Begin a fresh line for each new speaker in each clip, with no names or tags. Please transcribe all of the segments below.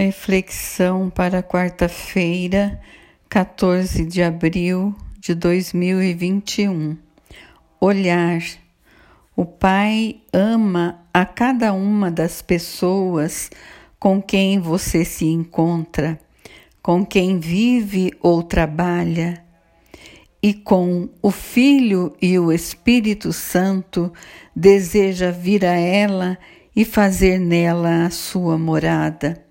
Reflexão para quarta-feira, 14 de abril de 2021. Olhar. O Pai ama a cada uma das pessoas com quem você se encontra, com quem vive ou trabalha, e com o Filho e o Espírito Santo deseja vir a ela e fazer nela a sua morada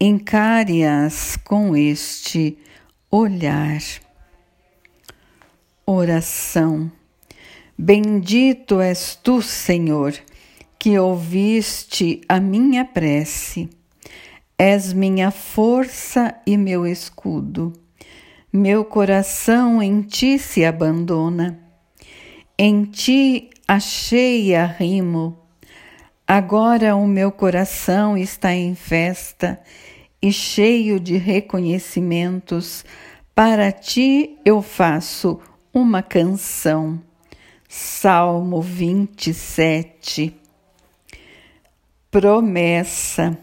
encare-as com este olhar. Oração. Bendito és tu, Senhor, que ouviste a minha prece. És minha força e meu escudo. Meu coração em ti se abandona. Em ti achei arrimo Agora o meu coração está em festa e cheio de reconhecimentos. Para ti eu faço uma canção. Salmo 27 Promessa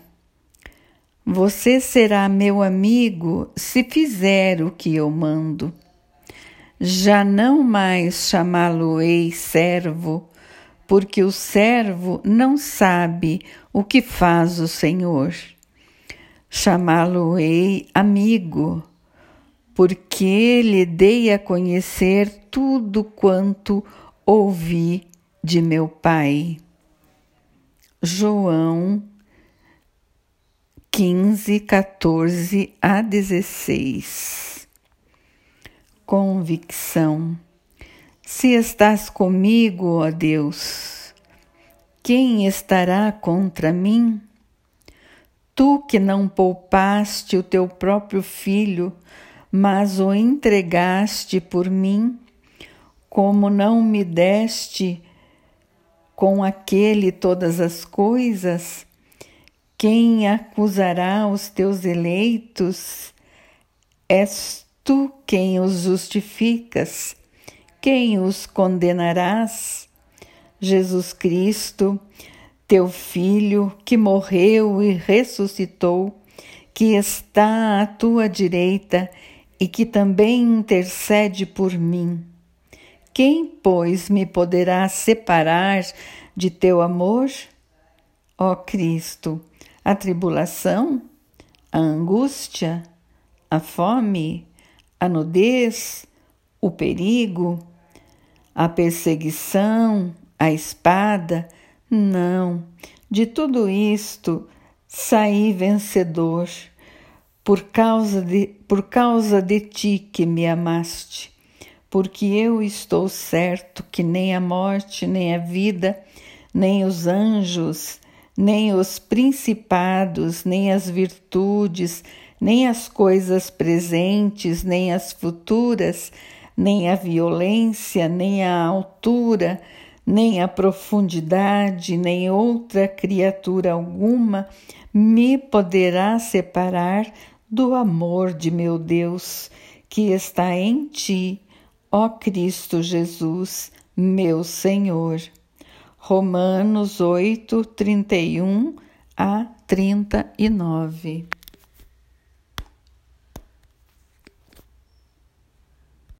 Você será meu amigo se fizer o que eu mando. Já não mais chamá-lo-ei servo, porque o servo não sabe o que faz o Senhor. Chamá-lo-ei amigo, porque lhe dei a conhecer tudo quanto ouvi de meu Pai. João 15, 14 a 16. Convicção. Se estás comigo, ó Deus, quem estará contra mim? Tu que não poupaste o teu próprio filho, mas o entregaste por mim, como não me deste com aquele todas as coisas, quem acusará os teus eleitos? És tu quem os justificas quem os condenarás? Jesus Cristo, teu Filho, que morreu e ressuscitou, que está à tua direita e que também intercede por mim. Quem, pois, me poderá separar de teu amor? Ó Cristo, a tribulação, a angústia, a fome, a nudez, o perigo, a perseguição, a espada. Não, de tudo isto saí vencedor, por causa de, por causa de ti que me amaste, porque eu estou certo que nem a morte, nem a vida, nem os anjos, nem os principados, nem as virtudes, nem as coisas presentes, nem as futuras, nem a violência, nem a altura, nem a profundidade, nem outra criatura alguma me poderá separar do amor de meu Deus que está em ti, ó Cristo Jesus, meu Senhor. Romanos 8, 31 a 39.